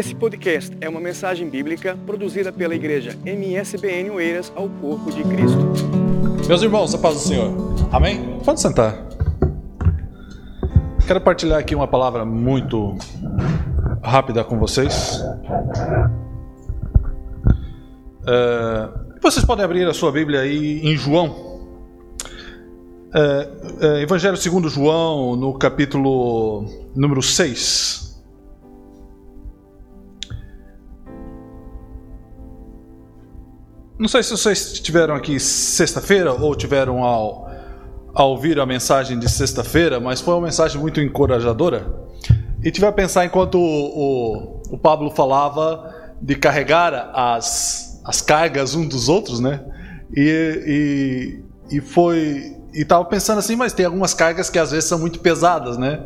Esse podcast é uma mensagem bíblica produzida pela igreja MSBN Oeiras ao Corpo de Cristo. Meus irmãos, a paz do Senhor. Amém? Pode sentar. Quero partilhar aqui uma palavra muito rápida com vocês. É, vocês podem abrir a sua Bíblia aí em João. É, é, Evangelho segundo João, no capítulo número 6. Não sei se vocês estiveram aqui sexta-feira ou tiveram ao, ao ouvir a mensagem de sexta-feira, mas foi uma mensagem muito encorajadora. E tive a pensar enquanto o, o, o Pablo falava de carregar as, as cargas um dos outros, né? E, e, e foi. E tava pensando assim, mas tem algumas cargas que às vezes são muito pesadas, né?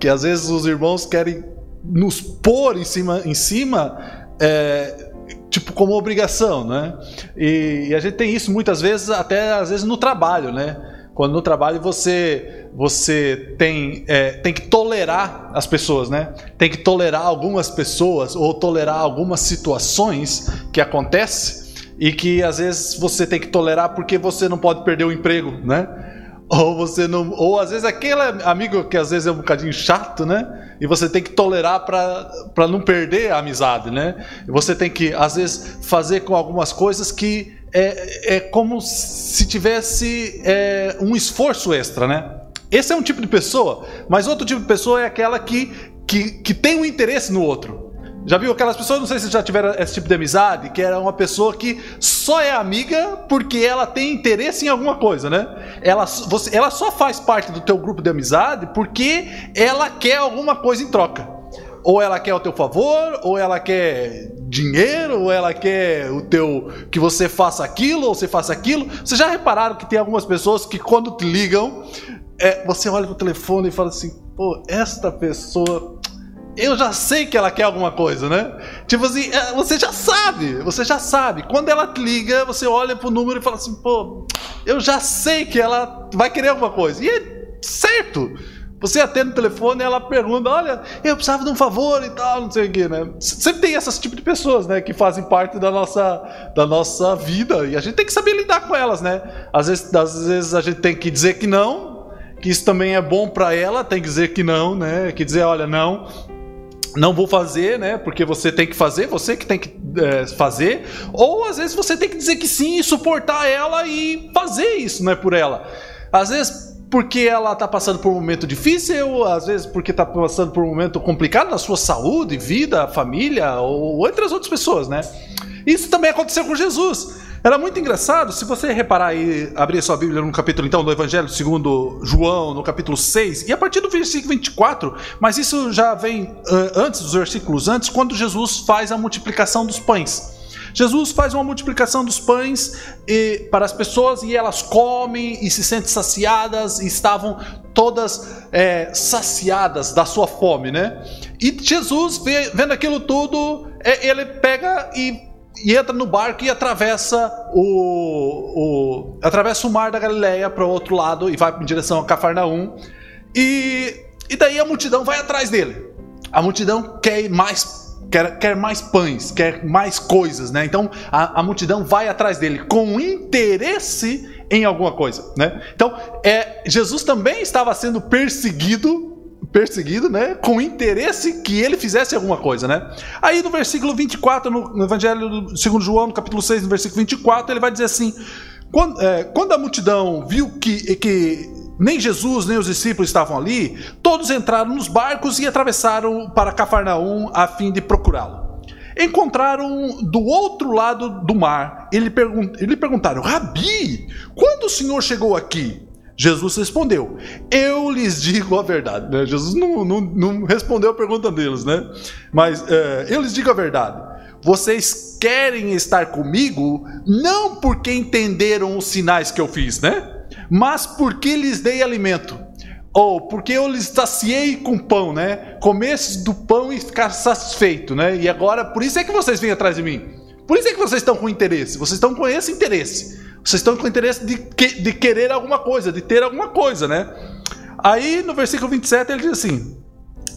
Que às vezes os irmãos querem nos pôr em cima, em cima é, tipo como obrigação, né? E, e, a gente tem isso muitas vezes, até às vezes no trabalho, né? Quando no trabalho você você tem é, tem que tolerar as pessoas, né? Tem que tolerar algumas pessoas ou tolerar algumas situações que acontecem e que às vezes você tem que tolerar porque você não pode perder o emprego, né? Ou você não, ou às vezes aquele amigo que às vezes é um bocadinho chato, né? E você tem que tolerar para não perder a amizade, né? Você tem que às vezes fazer com algumas coisas que é, é como se tivesse é, um esforço extra, né? Esse é um tipo de pessoa, mas outro tipo de pessoa é aquela que, que, que tem um interesse no outro. Já viu aquelas pessoas, não sei se já tiveram esse tipo de amizade, que era uma pessoa que só é amiga porque ela tem interesse em alguma coisa, né? Ela, você, ela só faz parte do teu grupo de amizade porque ela quer alguma coisa em troca. Ou ela quer o teu favor, ou ela quer dinheiro, ou ela quer o teu que você faça aquilo, ou você faça aquilo. Vocês já repararam que tem algumas pessoas que quando te ligam, é, você olha pro telefone e fala assim, pô, esta pessoa eu já sei que ela quer alguma coisa, né? Tipo assim, é, você já sabe, você já sabe. Quando ela te liga, você olha pro número e fala assim, pô, eu já sei que ela vai querer alguma coisa. E é certo. Você atende o telefone e ela pergunta, olha, eu precisava de um favor e tal, não sei o quê, né? Sempre tem esse tipo de pessoas, né, que fazem parte da nossa, da nossa vida e a gente tem que saber lidar com elas, né? Às vezes, às vezes a gente tem que dizer que não, que isso também é bom para ela, tem que dizer que não, né? Que dizer, olha, não, não vou fazer, né? Porque você tem que fazer, você que tem que é, fazer. Ou às vezes você tem que dizer que sim e suportar ela e fazer isso, né? Por ela. Às vezes porque ela está passando por um momento difícil, às vezes porque está passando por um momento complicado na sua saúde, vida, família, ou entre as outras pessoas, né? Isso também aconteceu com Jesus. Era muito engraçado, se você reparar aí, abrir sua Bíblia no capítulo então do Evangelho segundo João, no capítulo 6, e a partir do versículo 24, mas isso já vem uh, antes dos versículos antes, quando Jesus faz a multiplicação dos pães. Jesus faz uma multiplicação dos pães e, para as pessoas e elas comem e se sentem saciadas e estavam todas é, saciadas da sua fome, né? E Jesus, vendo aquilo tudo, é, ele pega e e entra no barco e atravessa o, o atravessa o mar da Galileia para o outro lado e vai em direção a Cafarnaum. E, e daí a multidão vai atrás dele. A multidão quer mais quer, quer mais pães, quer mais coisas, né? Então a, a multidão vai atrás dele com interesse em alguma coisa, né? Então é, Jesus também estava sendo perseguido perseguido, né? Com interesse que ele fizesse alguma coisa, né? Aí no versículo 24, no, Evangelho segundo João, no capítulo 6, no versículo 24, ele vai dizer assim: quando, é, quando a multidão viu que, que nem Jesus nem os discípulos estavam ali, todos entraram nos barcos e atravessaram para Cafarnaum a fim de procurá-lo. Encontraram do outro lado do mar e lhe, perguntaram: Rabi, quando o senhor chegou aqui? Jesus respondeu: Eu lhes digo a verdade. Né? Jesus não, não, não, respondeu a pergunta deles, né? Mas é, eu lhes digo a verdade. Vocês querem estar comigo não porque entenderam os sinais que eu fiz, né? Mas porque lhes dei alimento. Ou porque eu lhes saciei com pão, né? Comesse do pão e ficar satisfeito, né? E agora, por isso é que vocês vêm atrás de mim. Por isso é que vocês estão com interesse. Vocês estão com esse interesse. Vocês estão com interesse de, que, de querer alguma coisa, de ter alguma coisa, né? Aí no versículo 27 ele diz assim: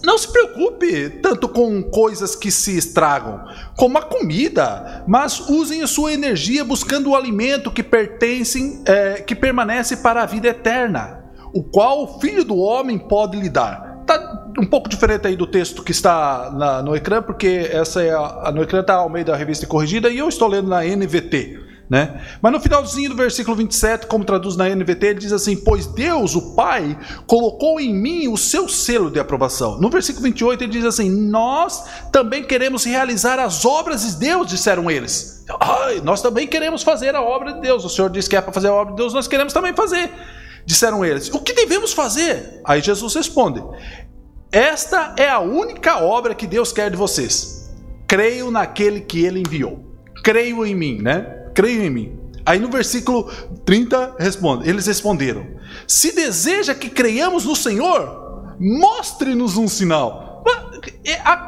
não se preocupe tanto com coisas que se estragam, como a comida, mas usem a sua energia buscando o alimento que pertence, é, que permanece para a vida eterna, o qual o Filho do Homem pode lhe dar. Tá um pouco diferente aí do texto que está na, no ecrã, porque essa é a, no ecrã está ao meio da revista corrigida e eu estou lendo na NVT. Né? Mas no finalzinho do versículo 27, como traduz na NVT, ele diz assim: Pois Deus, o Pai, colocou em mim o seu selo de aprovação. No versículo 28, ele diz assim: Nós também queremos realizar as obras de Deus, disseram eles. Ai, nós também queremos fazer a obra de Deus. O Senhor disse que é para fazer a obra de Deus, nós queremos também fazer. Disseram eles: O que devemos fazer? Aí Jesus responde: Esta é a única obra que Deus quer de vocês. Creio naquele que ele enviou. Creio em mim, né? Creio em mim. Aí no versículo 30 responde, eles responderam: Se deseja que creiamos no Senhor, mostre-nos um sinal.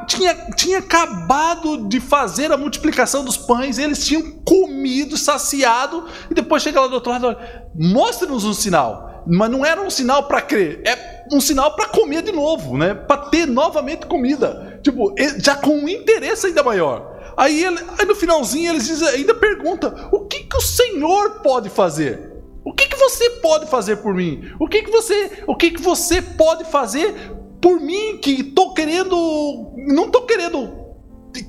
Tinha, tinha acabado de fazer a multiplicação dos pães, eles tinham comido, saciado, e depois chega lá do outro lado, mostre-nos um sinal. Mas não era um sinal para crer, é um sinal para comer de novo, né? Para ter novamente comida. Tipo, já com um interesse ainda maior. Aí, ele, aí no finalzinho eles ainda pergunta: o que, que o Senhor pode fazer? O que, que você pode fazer por mim? O que, que você, o que, que você pode fazer por mim que tô querendo, não tô querendo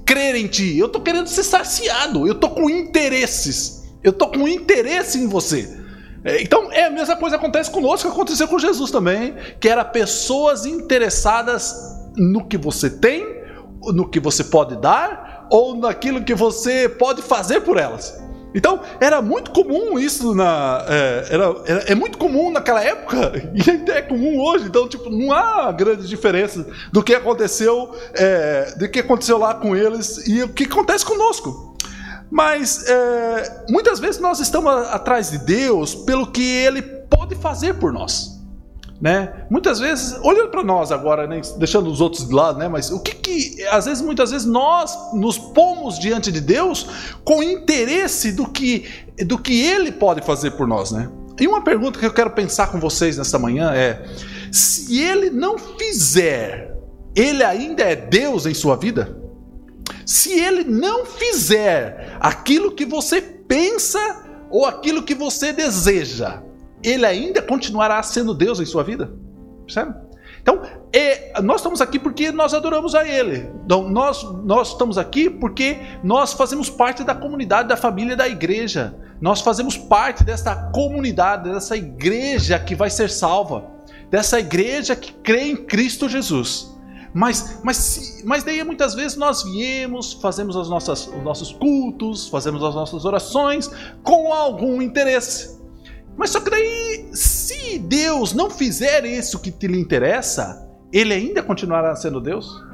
crer em ti, eu tô querendo ser saciado, eu tô com interesses, eu tô com interesse em você. É, então, é a mesma coisa que acontece conosco, que aconteceu com Jesus também, que era pessoas interessadas no que você tem, no que você pode dar ou naquilo que você pode fazer por elas. Então, era muito comum isso na. É, era, era, é muito comum naquela época, e ainda é comum hoje. Então, tipo, não há grande diferença do que aconteceu, é, do que aconteceu lá com eles e o que acontece conosco. Mas é, muitas vezes nós estamos atrás de Deus pelo que Ele pode fazer por nós. Né? Muitas vezes, olhando para nós agora, né, deixando os outros de lado, né, mas o que que, às vezes, muitas vezes nós nos pomos diante de Deus com interesse do que, do que Ele pode fazer por nós, né? E uma pergunta que eu quero pensar com vocês nesta manhã é: se Ele não fizer, Ele ainda é Deus em sua vida? Se Ele não fizer aquilo que você pensa ou aquilo que você deseja, ele ainda continuará sendo Deus em sua vida. Percebe? Então, é, nós estamos aqui porque nós adoramos a Ele. Então, nós, nós estamos aqui porque nós fazemos parte da comunidade, da família da igreja. Nós fazemos parte dessa comunidade, dessa igreja que vai ser salva, dessa igreja que crê em Cristo Jesus. Mas, mas, mas daí muitas vezes nós viemos, fazemos as nossas, os nossos cultos, fazemos as nossas orações com algum interesse. Mas só que daí, se Deus não fizer isso que te lhe interessa, ele ainda continuará sendo Deus?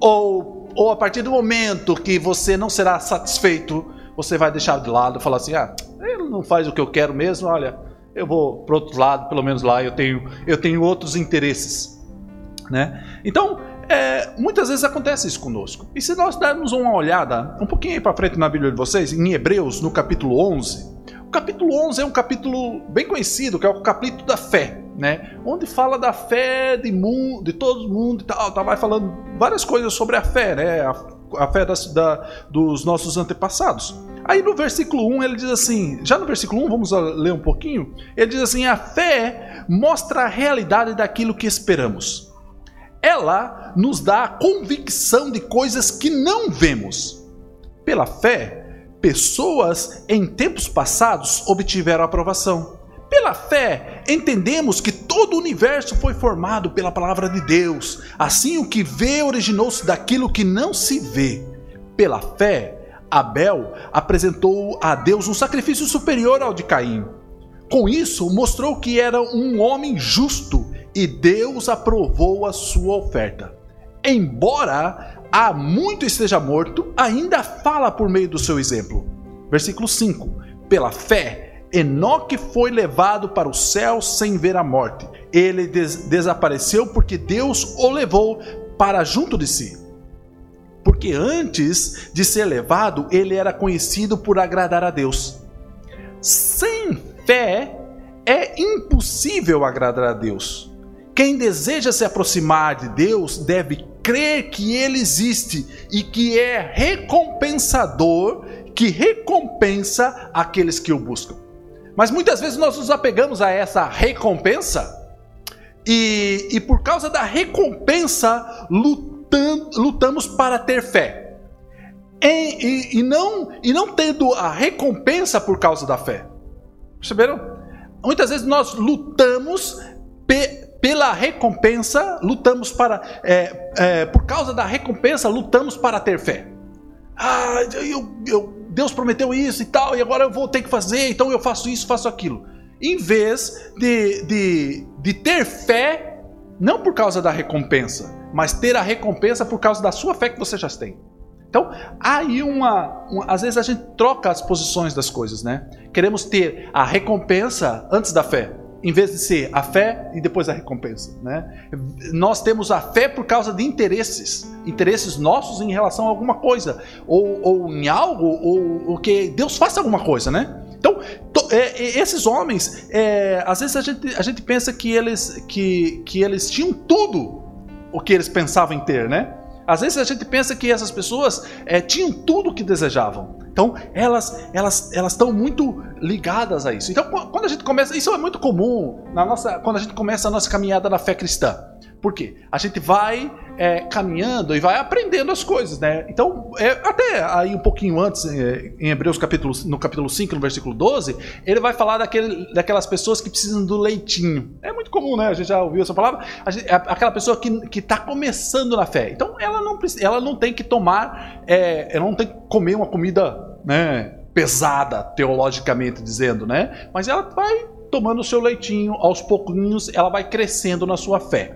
Ou, ou a partir do momento que você não será satisfeito, você vai deixar de lado falar assim: ah, ele não faz o que eu quero mesmo, olha, eu vou para outro lado, pelo menos lá eu tenho, eu tenho outros interesses. Né? Então, é, muitas vezes acontece isso conosco. E se nós darmos uma olhada um pouquinho para frente na Bíblia de vocês, em Hebreus, no capítulo 11, o capítulo 11 é um capítulo bem conhecido, que é o capítulo da fé, né? Onde fala da fé de, mundo, de todo mundo e tal, tá, vai falando várias coisas sobre a fé, né? A, a fé das, da, dos nossos antepassados. Aí no versículo 1 ele diz assim, já no versículo 1, vamos ler um pouquinho, ele diz assim: a fé mostra a realidade daquilo que esperamos. Ela nos dá a convicção de coisas que não vemos. Pela fé, Pessoas em tempos passados obtiveram aprovação. Pela fé, entendemos que todo o universo foi formado pela palavra de Deus. Assim, o que vê originou-se daquilo que não se vê. Pela fé, Abel apresentou a Deus um sacrifício superior ao de Caim. Com isso, mostrou que era um homem justo e Deus aprovou a sua oferta. Embora há muito esteja morto, ainda fala por meio do seu exemplo. Versículo 5: Pela fé, Enoque foi levado para o céu sem ver a morte. Ele des desapareceu porque Deus o levou para junto de si. Porque antes de ser levado, ele era conhecido por agradar a Deus. Sem fé, é impossível agradar a Deus. Quem deseja se aproximar de Deus deve crer que Ele existe e que é recompensador, que recompensa aqueles que o buscam. Mas muitas vezes nós nos apegamos a essa recompensa e, e por causa da recompensa lutam, lutamos para ter fé. E, e, e, não, e não tendo a recompensa por causa da fé. Perceberam? Muitas vezes nós lutamos pela recompensa, lutamos para. É, é, por causa da recompensa, lutamos para ter fé. Ah, eu, eu, Deus prometeu isso e tal, e agora eu vou ter que fazer, então eu faço isso, faço aquilo. Em vez de, de, de ter fé, não por causa da recompensa, mas ter a recompensa por causa da sua fé que você já tem. Então, aí uma, uma, Às vezes a gente troca as posições das coisas, né? Queremos ter a recompensa antes da fé, em vez de ser a fé e depois a recompensa, né? Nós temos a fé por causa de interesses, interesses nossos em relação a alguma coisa, ou, ou em algo, ou, ou que Deus faça alguma coisa, né? Então, to, é, esses homens, é, às vezes a gente, a gente pensa que eles, que, que eles tinham tudo o que eles pensavam em ter, né? Às vezes a gente pensa que essas pessoas é, tinham tudo o que desejavam. Então elas elas elas estão muito ligadas a isso. Então quando a gente começa, isso é muito comum na nossa quando a gente começa a nossa caminhada na fé cristã. Por quê? A gente vai é, caminhando e vai aprendendo as coisas, né? Então, é, até aí um pouquinho antes, é, em Hebreus capítulo, no capítulo 5, no versículo 12, ele vai falar daquele, daquelas pessoas que precisam do leitinho. É muito comum, né? A gente já ouviu essa palavra. Gente, é aquela pessoa que está começando na fé. Então, ela não, ela não tem que tomar, é, ela não tem que comer uma comida né, pesada, teologicamente dizendo, né? Mas ela vai tomando o seu leitinho, aos pouquinhos ela vai crescendo na sua fé.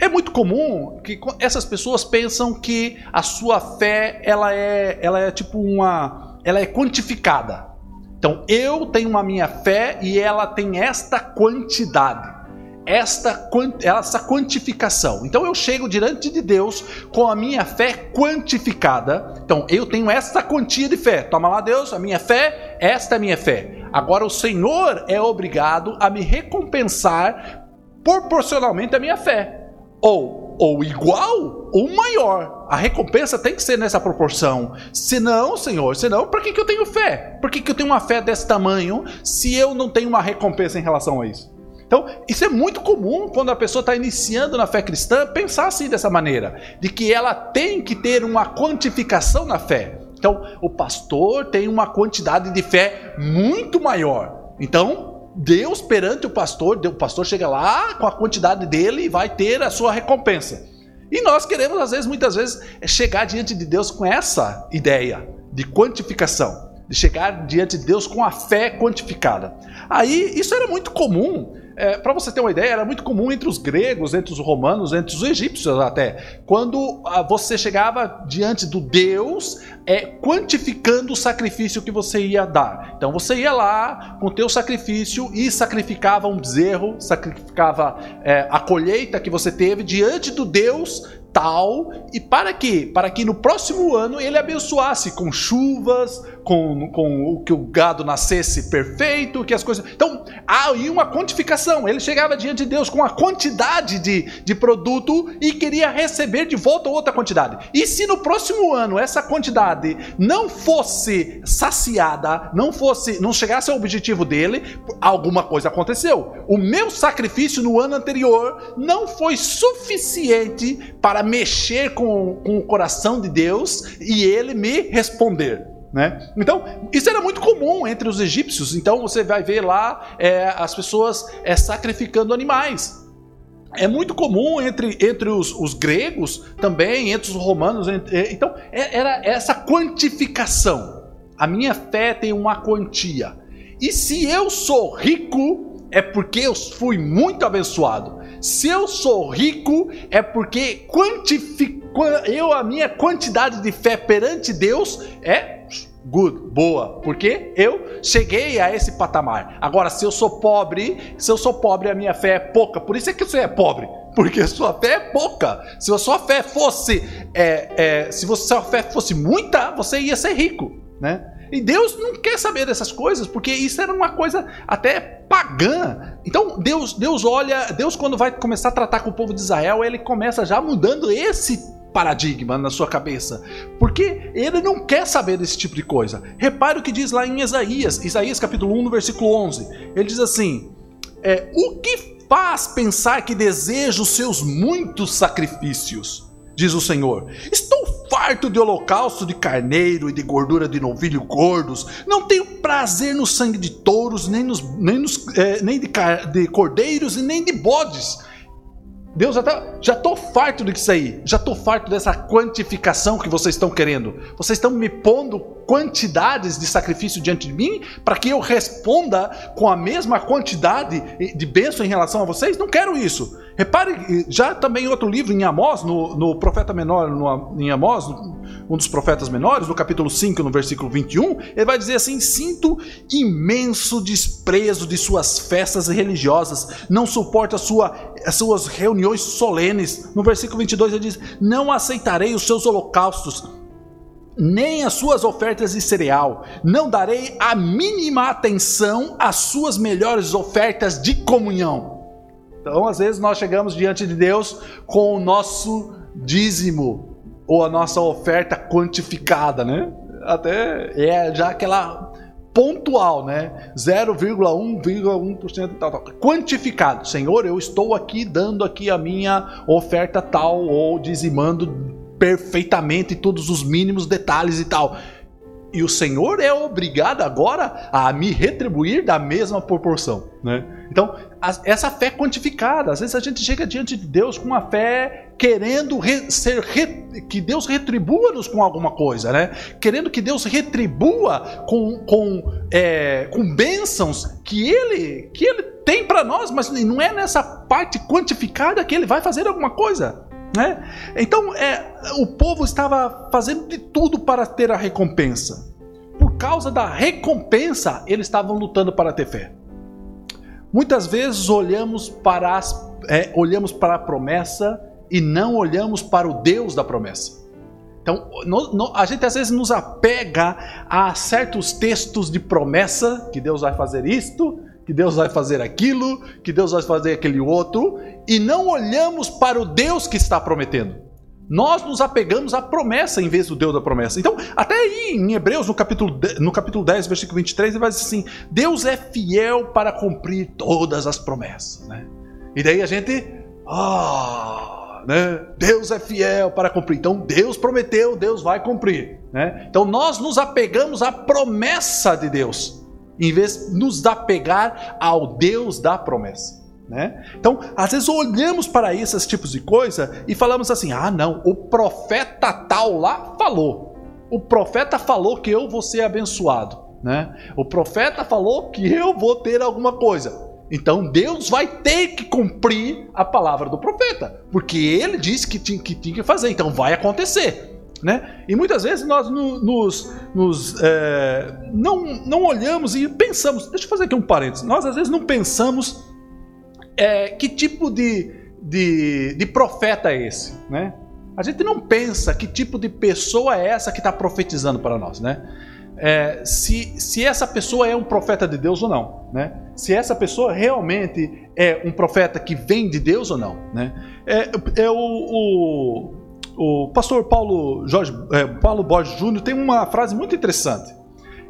É muito comum que essas pessoas pensam que a sua fé ela é, ela é tipo uma, ela é quantificada. Então eu tenho uma minha fé e ela tem esta quantidade, esta essa quantificação. Então eu chego diante de Deus com a minha fé quantificada. Então eu tenho esta quantia de fé. Toma lá Deus, a minha fé, esta é a minha fé. Agora o Senhor é obrigado a me recompensar proporcionalmente à minha fé ou, ou igual ou maior. A recompensa tem que ser nessa proporção. Senão, Senhor, senão, para que, que eu tenho fé? Por que, que eu tenho uma fé desse tamanho se eu não tenho uma recompensa em relação a isso? Então, isso é muito comum quando a pessoa está iniciando na fé cristã pensar assim dessa maneira, de que ela tem que ter uma quantificação na fé. Então, o pastor tem uma quantidade de fé muito maior. Então, Deus perante o pastor, o pastor chega lá com a quantidade dele e vai ter a sua recompensa. E nós queremos, às vezes, muitas vezes, chegar diante de Deus com essa ideia de quantificação, de chegar diante de Deus com a fé quantificada. Aí, isso era muito comum é, para você ter uma ideia, era muito comum entre os gregos, entre os romanos, entre os egípcios até, quando ah, você chegava diante do Deus, é, quantificando o sacrifício que você ia dar. Então você ia lá com o teu sacrifício e sacrificava um bezerro, sacrificava é, a colheita que você teve diante do Deus tal e para quê? Para que no próximo ano ele abençoasse com chuvas, com, com o que o gado nascesse perfeito, que as coisas. Então, há uma quantificação. Ele chegava diante de Deus com a quantidade de, de produto e queria receber de volta outra quantidade. E se no próximo ano essa quantidade não fosse saciada, não fosse, não chegasse ao objetivo dele, alguma coisa aconteceu. O meu sacrifício no ano anterior não foi suficiente para mexer com, com o coração de Deus e ele me responder. Né? Então, isso era muito comum entre os egípcios. Então, você vai ver lá é, as pessoas é, sacrificando animais. É muito comum entre, entre os, os gregos também, entre os romanos. Entre, é, então, é, era essa quantificação. A minha fé tem uma quantia. E se eu sou rico, é porque eu fui muito abençoado. Se eu sou rico, é porque eu a minha quantidade de fé perante Deus é good, boa, porque eu cheguei a esse patamar. Agora, se eu sou pobre, se eu sou pobre, a minha fé é pouca. Por isso é que você é pobre, porque sua fé é pouca. Se a sua fé fosse, é, é, se a sua fé fosse muita, você ia ser rico, né? E Deus não quer saber dessas coisas, porque isso era uma coisa até pagã. Então Deus, Deus olha, Deus quando vai começar a tratar com o povo de Israel, ele começa já mudando esse paradigma na sua cabeça, porque ele não quer saber desse tipo de coisa. Repare o que diz lá em Isaías, Isaías capítulo 1, no versículo 11. Ele diz assim: é, O que faz pensar que deseja os seus muitos sacrifícios? Diz o Senhor: farto de holocausto de carneiro e de gordura de novilho gordos. Não tenho prazer no sangue de touros, nem, nos, nem, nos, é, nem de, de cordeiros e nem de bodes. Deus já tá, já tô farto disso aí, já tô farto dessa quantificação que vocês estão querendo. Vocês estão me pondo quantidades de sacrifício diante de mim para que eu responda com a mesma quantidade de bênção em relação a vocês? Não quero isso. Repare, já também outro livro em Amós, no, no profeta menor, no, em Amós, um dos profetas menores, no capítulo 5, no versículo 21, ele vai dizer assim: Sinto imenso desprezo de suas festas religiosas, não suporto a sua, as suas reuniões solenes. No versículo 22 ele diz: Não aceitarei os seus holocaustos nem as suas ofertas de cereal, não darei a mínima atenção às suas melhores ofertas de comunhão. Então, às vezes, nós chegamos diante de Deus com o nosso dízimo ou a nossa oferta quantificada, né? Até é já aquela pontual, né? 0,1,1% tal, tal. Quantificado. Senhor, eu estou aqui dando aqui a minha oferta tal ou dizimando perfeitamente todos os mínimos detalhes e tal. E o Senhor é obrigado agora a me retribuir da mesma proporção, né? Então, essa fé quantificada, às vezes a gente chega diante de Deus com uma fé querendo re, ser re, que Deus retribua-nos com alguma coisa, né? Querendo que Deus retribua com, com, é, com bênçãos que Ele que Ele tem para nós, mas não é nessa parte quantificada que Ele vai fazer alguma coisa. Né? Então, é, o povo estava fazendo de tudo para ter a recompensa. Por causa da recompensa, eles estavam lutando para ter fé. Muitas vezes olhamos para, as, é, olhamos para a promessa e não olhamos para o Deus da promessa. Então, no, no, a gente às vezes nos apega a certos textos de promessa, que Deus vai fazer isto, que Deus vai fazer aquilo, que Deus vai fazer aquele outro, e não olhamos para o Deus que está prometendo. Nós nos apegamos à promessa em vez do Deus da promessa. Então, até aí em Hebreus, no capítulo, no capítulo 10, versículo 23, ele vai dizer assim: Deus é fiel para cumprir todas as promessas. Né? E daí a gente. Ah, né? Deus é fiel para cumprir. Então, Deus prometeu, Deus vai cumprir. Né? Então, nós nos apegamos à promessa de Deus em vez de nos apegar ao Deus da promessa. Né? Então, às vezes olhamos para esses tipos de coisa e falamos assim: ah, não, o profeta tal lá falou. O profeta falou que eu vou ser abençoado. Né? O profeta falou que eu vou ter alguma coisa. Então Deus vai ter que cumprir a palavra do profeta, porque ele disse que tinha que, tinha que fazer, então vai acontecer. Né? E muitas vezes nós nos, nos é, não, não olhamos e pensamos. Deixa eu fazer aqui um parênteses. Nós às vezes não pensamos é, que tipo de, de, de profeta é esse. Né? A gente não pensa que tipo de pessoa é essa que está profetizando para nós. Né? É, se, se essa pessoa é um profeta de Deus ou não. Né? Se essa pessoa realmente é um profeta que vem de Deus ou não. Né? É, é o, o o pastor Paulo, Jorge, é, Paulo Borges Júnior tem uma frase muito interessante.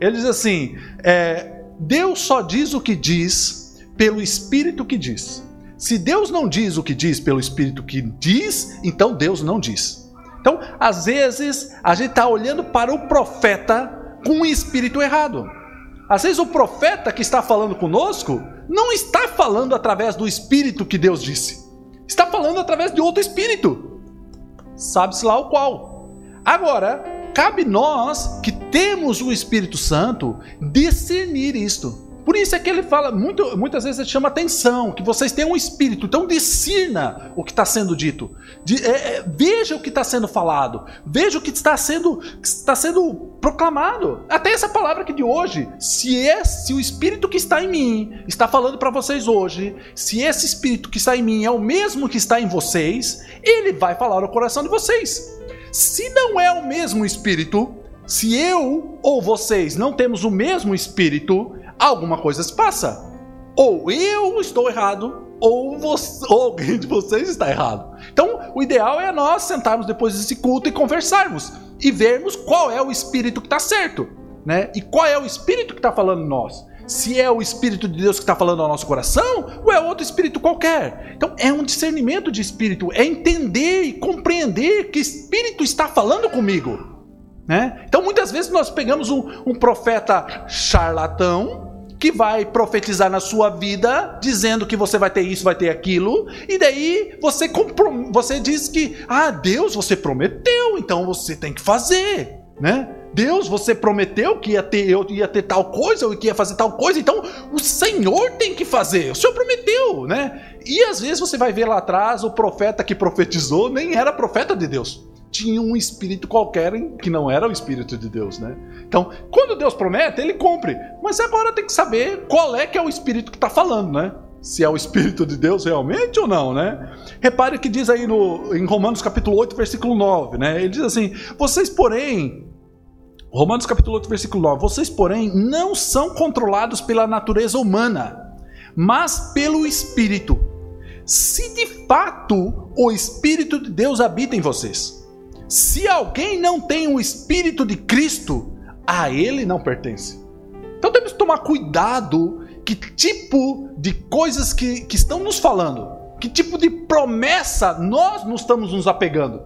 Ele diz assim: é, Deus só diz o que diz pelo Espírito que diz. Se Deus não diz o que diz pelo Espírito que diz, então Deus não diz. Então, às vezes, a gente está olhando para o profeta com o espírito errado. Às vezes, o profeta que está falando conosco não está falando através do espírito que Deus disse, está falando através de outro espírito sabe-se lá o qual. Agora, cabe nós que temos o Espírito Santo discernir isto. Por isso é que ele fala, muito, muitas vezes ele chama atenção, que vocês têm um espírito, então discirna o que está sendo dito, de, é, é, veja o que está sendo falado, veja o que está sendo, está sendo proclamado. Até essa palavra aqui de hoje, se, é, se o espírito que está em mim está falando para vocês hoje, se esse espírito que está em mim é o mesmo que está em vocês, ele vai falar no coração de vocês. Se não é o mesmo espírito, Se eu ou vocês não temos o mesmo espírito, alguma coisa se passa. Ou eu estou errado, ou, você, ou alguém de vocês está errado. Então, o ideal é nós sentarmos depois desse culto e conversarmos e vermos qual é o espírito que está certo, né? E qual é o espírito que está falando nós. Se é o Espírito de Deus que está falando ao nosso coração, ou é outro espírito qualquer. Então é um discernimento de espírito, é entender e compreender que espírito está falando comigo. Né? Então muitas vezes nós pegamos um, um profeta charlatão que vai profetizar na sua vida, dizendo que você vai ter isso, vai ter aquilo, e daí você, você diz que, ah, Deus, você prometeu, então você tem que fazer, né? Deus, você prometeu que ia ter, eu ia ter tal coisa, ou que ia fazer tal coisa, então o Senhor tem que fazer, o Senhor prometeu, né? E às vezes você vai ver lá atrás, o profeta que profetizou nem era profeta de Deus tinha um espírito qualquer que não era o espírito de Deus, né? Então, quando Deus promete, ele cumpre. Mas agora tem que saber qual é que é o espírito que está falando, né? Se é o espírito de Deus realmente ou não, né? Repare que diz aí no, em Romanos capítulo 8, versículo 9, né? Ele diz assim: "Vocês, porém, Romanos capítulo 8, versículo 9, vocês, porém, não são controlados pela natureza humana, mas pelo espírito. Se de fato o espírito de Deus habita em vocês, se alguém não tem o Espírito de Cristo, a ele não pertence. Então temos que tomar cuidado que tipo de coisas que, que estão nos falando, que tipo de promessa nós nos estamos nos apegando.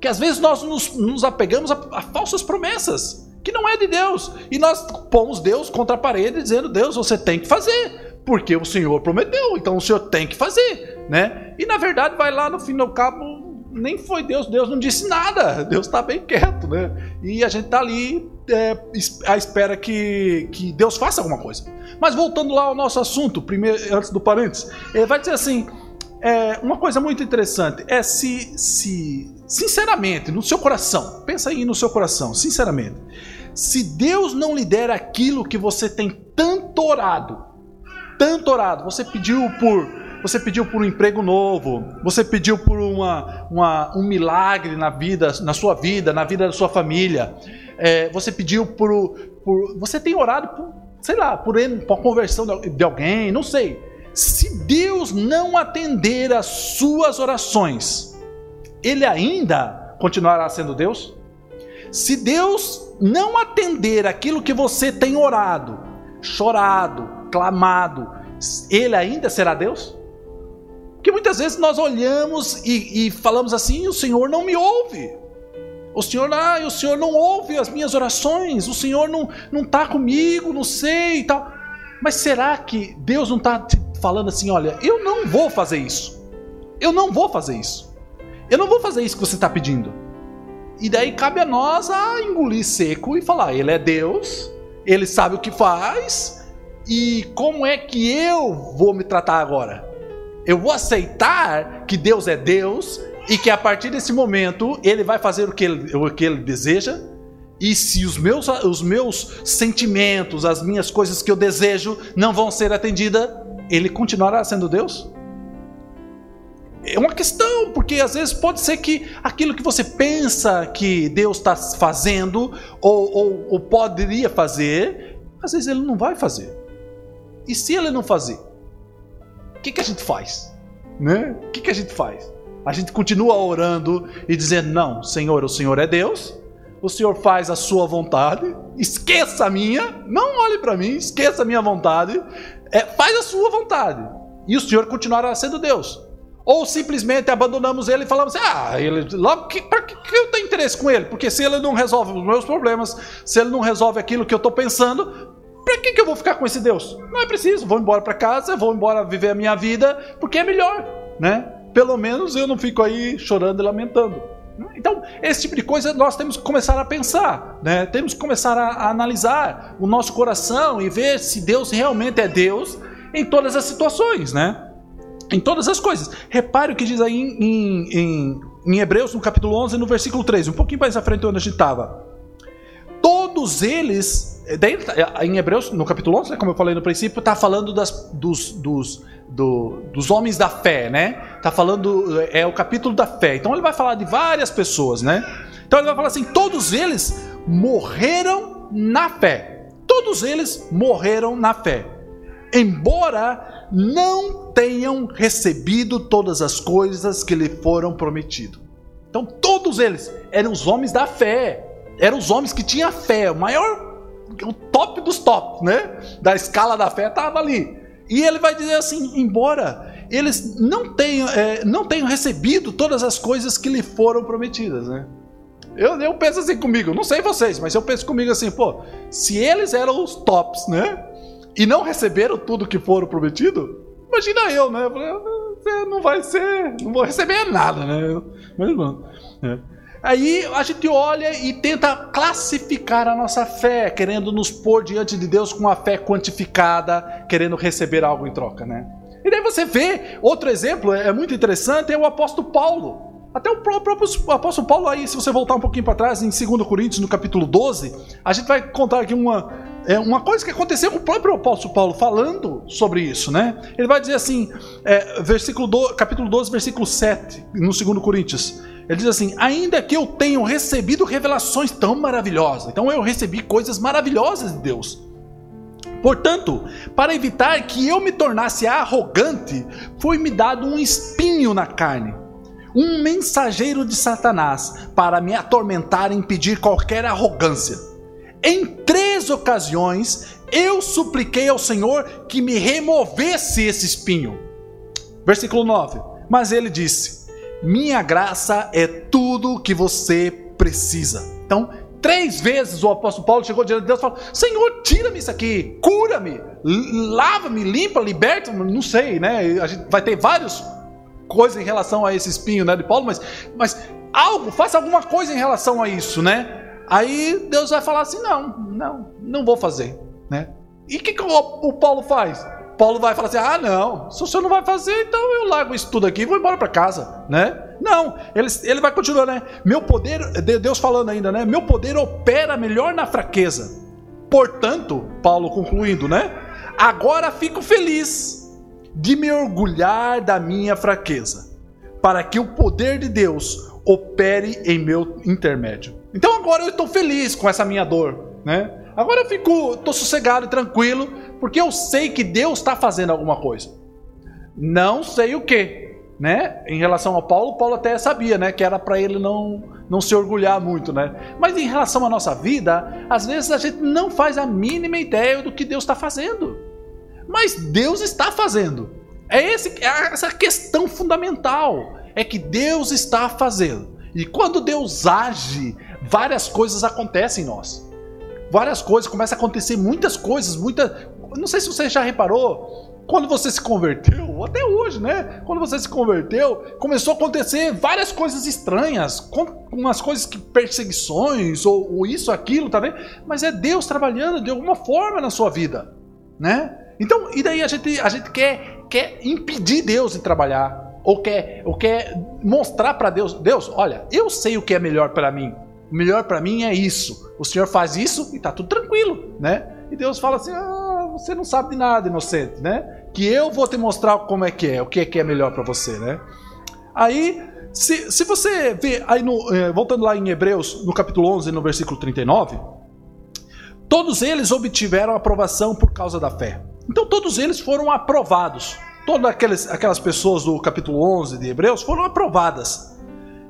Que às vezes nós nos, nos apegamos a, a falsas promessas, que não é de Deus. E nós pomos Deus contra a parede dizendo, Deus, você tem que fazer, porque o Senhor prometeu, então o Senhor tem que fazer. Né? E na verdade vai lá no fim do cabo nem foi Deus, Deus não disse nada, Deus está bem quieto, né? E a gente está ali é, à espera que, que Deus faça alguma coisa. Mas voltando lá ao nosso assunto, primeiro, antes do parênteses, ele vai dizer assim: é, uma coisa muito interessante é se, se, sinceramente, no seu coração, pensa aí no seu coração, sinceramente, se Deus não lhe der aquilo que você tem tanto orado, tanto orado, você pediu por você pediu por um emprego novo, você pediu por uma, uma, um milagre na vida, na sua vida, na vida da sua família, é, você pediu por, por. Você tem orado por, sei lá, por, por conversão de alguém, não sei. Se Deus não atender às suas orações, Ele ainda continuará sendo Deus? Se Deus não atender aquilo que você tem orado, chorado, clamado, Ele ainda será Deus? Porque muitas vezes nós olhamos e, e falamos assim: o Senhor não me ouve. O Senhor, ah, o Senhor não ouve as minhas orações, o Senhor não não está comigo, não sei e tal. Mas será que Deus não está te falando assim: olha, eu não vou fazer isso, eu não vou fazer isso, eu não vou fazer isso que você está pedindo. E daí cabe a nós a engolir seco e falar: Ele é Deus, Ele sabe o que faz, e como é que eu vou me tratar agora? Eu vou aceitar que Deus é Deus e que a partir desse momento ele vai fazer o que ele, o que ele deseja. E se os meus, os meus sentimentos, as minhas coisas que eu desejo não vão ser atendidas, ele continuará sendo Deus? É uma questão, porque às vezes pode ser que aquilo que você pensa que Deus está fazendo, ou, ou, ou poderia fazer, às vezes ele não vai fazer. E se ele não fazer? O que, que a gente faz? Né? O que, que a gente faz? A gente continua orando e dizendo: Não, Senhor, o Senhor é Deus, o Senhor faz a sua vontade, esqueça a minha, não olhe para mim, esqueça a minha vontade, é, faz a sua vontade, e o Senhor continuará sendo Deus. Ou simplesmente abandonamos ele e falamos: Ah, ele, logo que, para que, que eu tenho interesse com ele? Porque se ele não resolve os meus problemas, se ele não resolve aquilo que eu estou pensando, Pra que, que eu vou ficar com esse Deus? Não é preciso, vou embora para casa, vou embora viver a minha vida, porque é melhor, né? Pelo menos eu não fico aí chorando e lamentando. Então, esse tipo de coisa nós temos que começar a pensar, né? Temos que começar a, a analisar o nosso coração e ver se Deus realmente é Deus em todas as situações, né? Em todas as coisas. Repare o que diz aí em, em, em Hebreus, no capítulo 11, no versículo 3, um pouquinho mais à frente onde a gente estava. Todos eles é, daí, é, em Hebreus, no capítulo 11, né, como eu falei no princípio, está falando das, dos, dos, do, dos homens da fé, né? Está falando, é o capítulo da fé. Então ele vai falar de várias pessoas, né? Então ele vai falar assim: todos eles morreram na fé. Todos eles morreram na fé. Embora não tenham recebido todas as coisas que lhe foram prometidas. Então, todos eles eram os homens da fé. Eram os homens que tinham fé. O maior, o top dos tops, né? Da escala da fé estava ali. E ele vai dizer assim: embora eles não tenham, é, não tenham recebido todas as coisas que lhe foram prometidas, né? Eu, eu penso assim comigo, não sei vocês, mas eu penso comigo assim, pô, se eles eram os tops, né? E não receberam tudo que foram prometido, imagina eu, né? Ah, não vai ser, não vou receber nada, né? Mas não. É. Aí a gente olha e tenta classificar a nossa fé, querendo nos pôr diante de Deus com a fé quantificada, querendo receber algo em troca, né? E daí você vê, outro exemplo, é muito interessante, é o apóstolo Paulo. Até o próprio apóstolo Paulo aí, se você voltar um pouquinho para trás, em 2 Coríntios, no capítulo 12, a gente vai contar aqui uma, é, uma coisa que aconteceu com o próprio apóstolo Paulo, falando sobre isso, né? Ele vai dizer assim, é, versículo do, capítulo 12, versículo 7, no 2 Coríntios. Ele diz assim: Ainda que eu tenha recebido revelações tão maravilhosas, então eu recebi coisas maravilhosas de Deus. Portanto, para evitar que eu me tornasse arrogante, foi-me dado um espinho na carne, um mensageiro de Satanás, para me atormentar e impedir qualquer arrogância. Em três ocasiões, eu supliquei ao Senhor que me removesse esse espinho. Versículo 9: Mas ele disse: Minha graça é tudo que você precisa. Então, Três vezes o apóstolo Paulo chegou diante de Deus e falou: Senhor, tira-me isso aqui, cura-me, lava-me, limpa, liberta, não sei, né? A gente vai ter várias coisas em relação a esse espinho né, de Paulo, mas, mas algo, faça alguma coisa em relação a isso, né? Aí Deus vai falar assim: não, não, não vou fazer, né? E o que, que o, o Paulo faz? Paulo vai falar assim: ah, não, se o senhor não vai fazer, então eu largo isso tudo aqui e vou embora para casa, né? Não, ele, ele vai continuar, né? Meu poder, Deus falando ainda, né? Meu poder opera melhor na fraqueza. Portanto, Paulo concluindo, né? Agora fico feliz de me orgulhar da minha fraqueza, para que o poder de Deus opere em meu intermédio. Então agora eu estou feliz com essa minha dor, né? Agora eu fico, estou sossegado e tranquilo, porque eu sei que Deus está fazendo alguma coisa. Não sei o que, né? Em relação a Paulo, Paulo até sabia, né, que era para ele não não se orgulhar muito, né? Mas em relação à nossa vida, às vezes a gente não faz a mínima ideia do que Deus está fazendo. Mas Deus está fazendo. É, esse, é essa questão fundamental. É que Deus está fazendo. E quando Deus age, várias coisas acontecem em nós. Várias coisas, começa a acontecer muitas coisas, muita. Não sei se você já reparou, quando você se converteu, até hoje, né? Quando você se converteu, começou a acontecer várias coisas estranhas, com umas coisas que perseguições ou, ou isso, aquilo, tá vendo? Mas é Deus trabalhando de alguma forma na sua vida, né? Então, e daí a gente, a gente quer, quer impedir Deus de trabalhar, ou quer, ou quer mostrar para Deus: Deus, olha, eu sei o que é melhor para mim. O melhor para mim é isso. O Senhor faz isso e tá tudo tranquilo, né? E Deus fala assim: ah, você não sabe de nada, inocente, né? que eu vou te mostrar como é que é, o que é que é melhor para você, né? Aí, se, se você vê, aí no, eh, voltando lá em Hebreus, no capítulo 11, no versículo 39, todos eles obtiveram aprovação por causa da fé. Então todos eles foram aprovados. Todas aquelas, aquelas pessoas do capítulo 11 de Hebreus foram aprovadas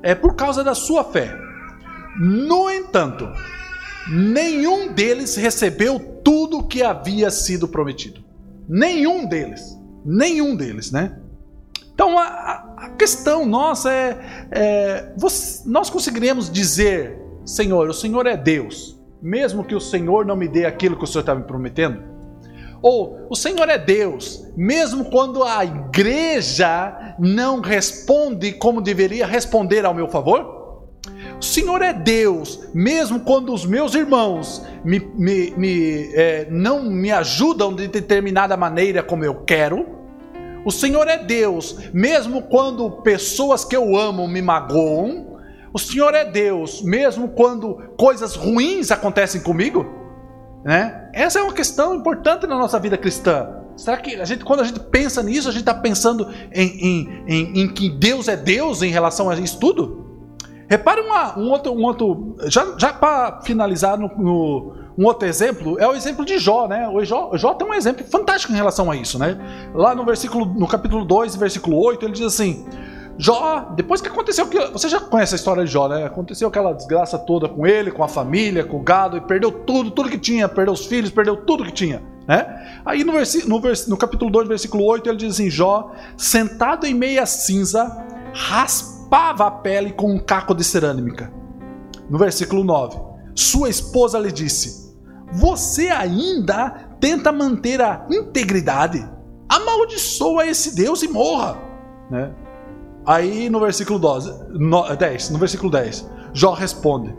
é por causa da sua fé. No entanto, nenhum deles recebeu tudo o que havia sido prometido. Nenhum deles. Nenhum deles, né? Então a, a questão nossa é, é você, nós conseguiremos dizer, Senhor, o Senhor é Deus, mesmo que o Senhor não me dê aquilo que o Senhor está me prometendo? Ou o Senhor é Deus, mesmo quando a igreja não responde como deveria responder ao meu favor? O Senhor é Deus, mesmo quando os meus irmãos me, me, me é, não me ajudam de determinada maneira como eu quero. O Senhor é Deus, mesmo quando pessoas que eu amo me magoam. O Senhor é Deus, mesmo quando coisas ruins acontecem comigo. Né? Essa é uma questão importante na nossa vida cristã. Será que a gente, quando a gente pensa nisso, a gente está pensando em, em, em, em que Deus é Deus em relação a isso tudo? Repare uma, um outro, um outro já, já para finalizar no, no, um outro exemplo é o exemplo de Jó, né? O Jó, Jó tem um exemplo fantástico em relação a isso, né? Lá no versículo, no capítulo 2, versículo 8, ele diz assim: Jó, depois que aconteceu que você já conhece a história de Jó, né? Aconteceu aquela desgraça toda com ele, com a família, com o gado, e perdeu tudo, tudo que tinha, perdeu os filhos, perdeu tudo que tinha, né? Aí no, no, no capítulo 2, versículo 8, ele diz assim: Jó, sentado em meia cinza, raspa raspava a pele com um caco de cerâmica. No versículo 9, sua esposa lhe disse: Você ainda tenta manter a integridade? Amaldiçoa esse Deus e morra. Né? Aí no versículo 12, no, 10, no versículo 10, Jó responde: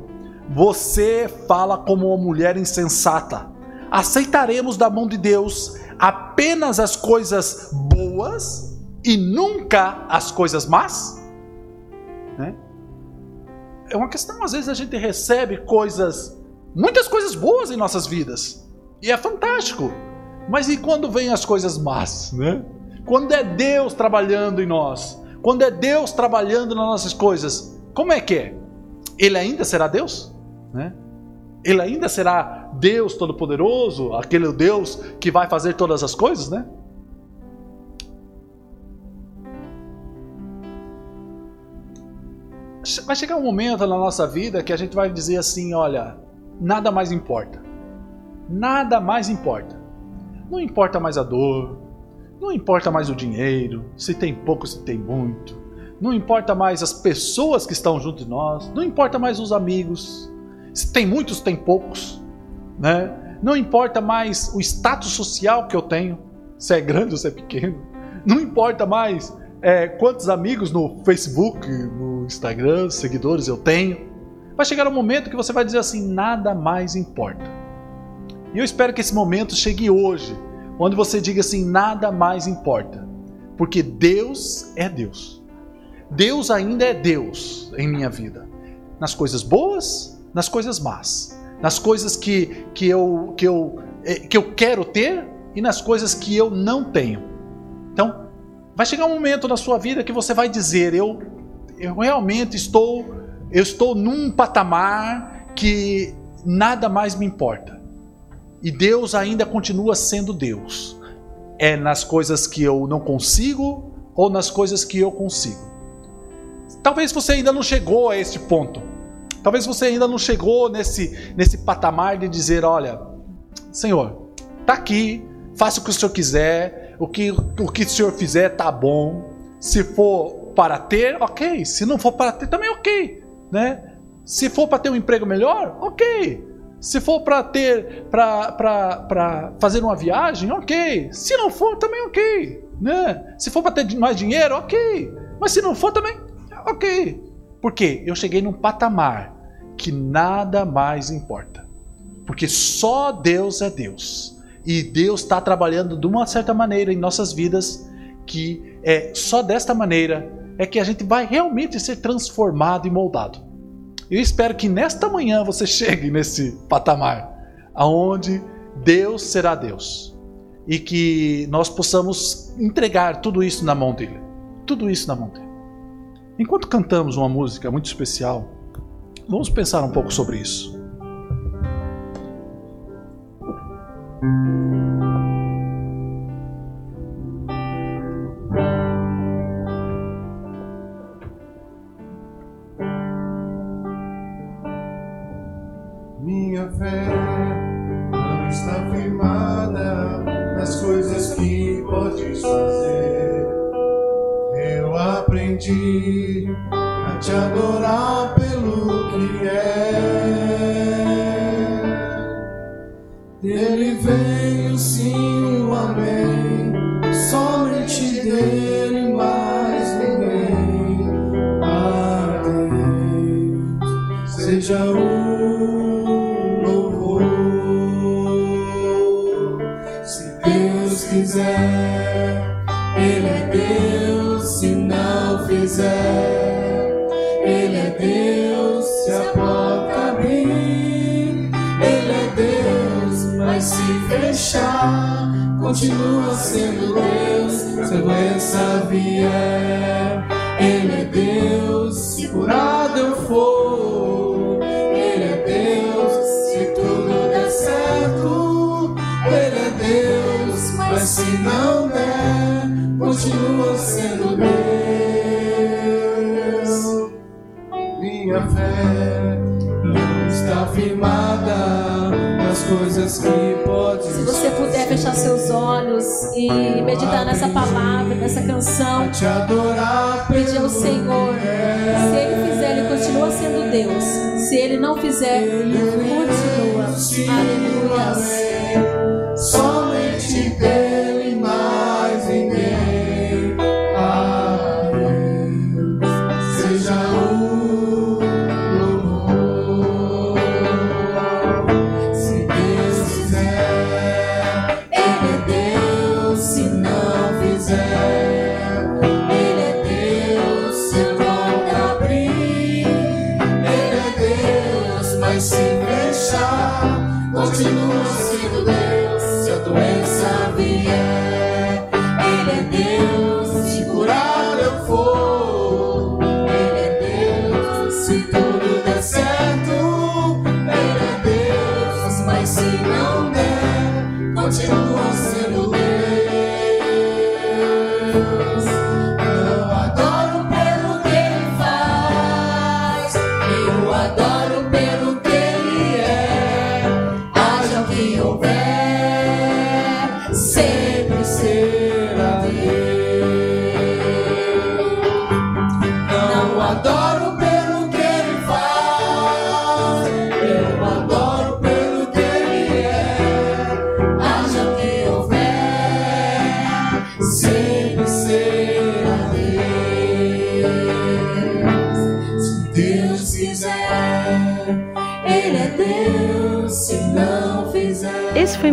Você fala como uma mulher insensata. Aceitaremos da mão de Deus apenas as coisas boas e nunca as coisas más? Né? É uma questão, às vezes a gente recebe coisas, muitas coisas boas em nossas vidas, e é fantástico. Mas e quando vem as coisas más, né? Quando é Deus trabalhando em nós, quando é Deus trabalhando nas nossas coisas, como é que é? Ele ainda será Deus? Né? Ele ainda será Deus Todo-Poderoso, aquele Deus que vai fazer todas as coisas, né? Vai chegar um momento na nossa vida que a gente vai dizer assim: olha, nada mais importa. Nada mais importa. Não importa mais a dor, não importa mais o dinheiro, se tem pouco, se tem muito. Não importa mais as pessoas que estão junto de nós, não importa mais os amigos. Se tem muitos, tem poucos, né? Não importa mais o status social que eu tenho, se é grande ou se é pequeno. Não importa mais é, quantos amigos no Facebook, no Instagram, seguidores eu tenho. Vai chegar um momento que você vai dizer assim: nada mais importa. E eu espero que esse momento chegue hoje, onde você diga assim: nada mais importa. Porque Deus é Deus. Deus ainda é Deus em minha vida. Nas coisas boas, nas coisas más. Nas coisas que, que, eu, que, eu, é, que eu quero ter e nas coisas que eu não tenho. Então, Vai chegar um momento na sua vida que você vai dizer: eu, eu realmente estou, eu estou num patamar que nada mais me importa. E Deus ainda continua sendo Deus. É nas coisas que eu não consigo ou nas coisas que eu consigo. Talvez você ainda não chegou a este ponto. Talvez você ainda não chegou nesse, nesse patamar de dizer: olha, Senhor, está aqui, faça o que o Senhor quiser, o que o que o senhor fizer tá bom. Se for para ter, ok. Se não for para ter, também ok, né? Se for para ter um emprego melhor, ok. Se for para ter, para fazer uma viagem, ok. Se não for, também ok, né? Se for para ter mais dinheiro, ok. Mas se não for, também, ok. Porque eu cheguei num patamar que nada mais importa. Porque só Deus é Deus. E Deus está trabalhando de uma certa maneira em nossas vidas que é só desta maneira é que a gente vai realmente ser transformado e moldado. Eu espero que nesta manhã você chegue nesse patamar aonde Deus será Deus e que nós possamos entregar tudo isso na mão dele. Tudo isso na mão dele. Enquanto cantamos uma música muito especial, vamos pensar um pouco sobre isso. Minha fé não está firmada nas coisas que podes fazer. Eu aprendi a te adorar pelo que é. Continua sendo Deus. Se a doença vier, Ele é Deus, se curado eu for. Ele é Deus, se tudo der certo. Ele é Deus, mas se não der, continua sendo Deus. Minha fé não está firmada coisas que pode Se você puder fechar seus olhos e meditar nessa palavra, nessa canção, te adorar, pedir ao Senhor. Se Ele fizer, Ele continua sendo Deus. Se Ele não fizer, Ele continua. Aleluia. Eu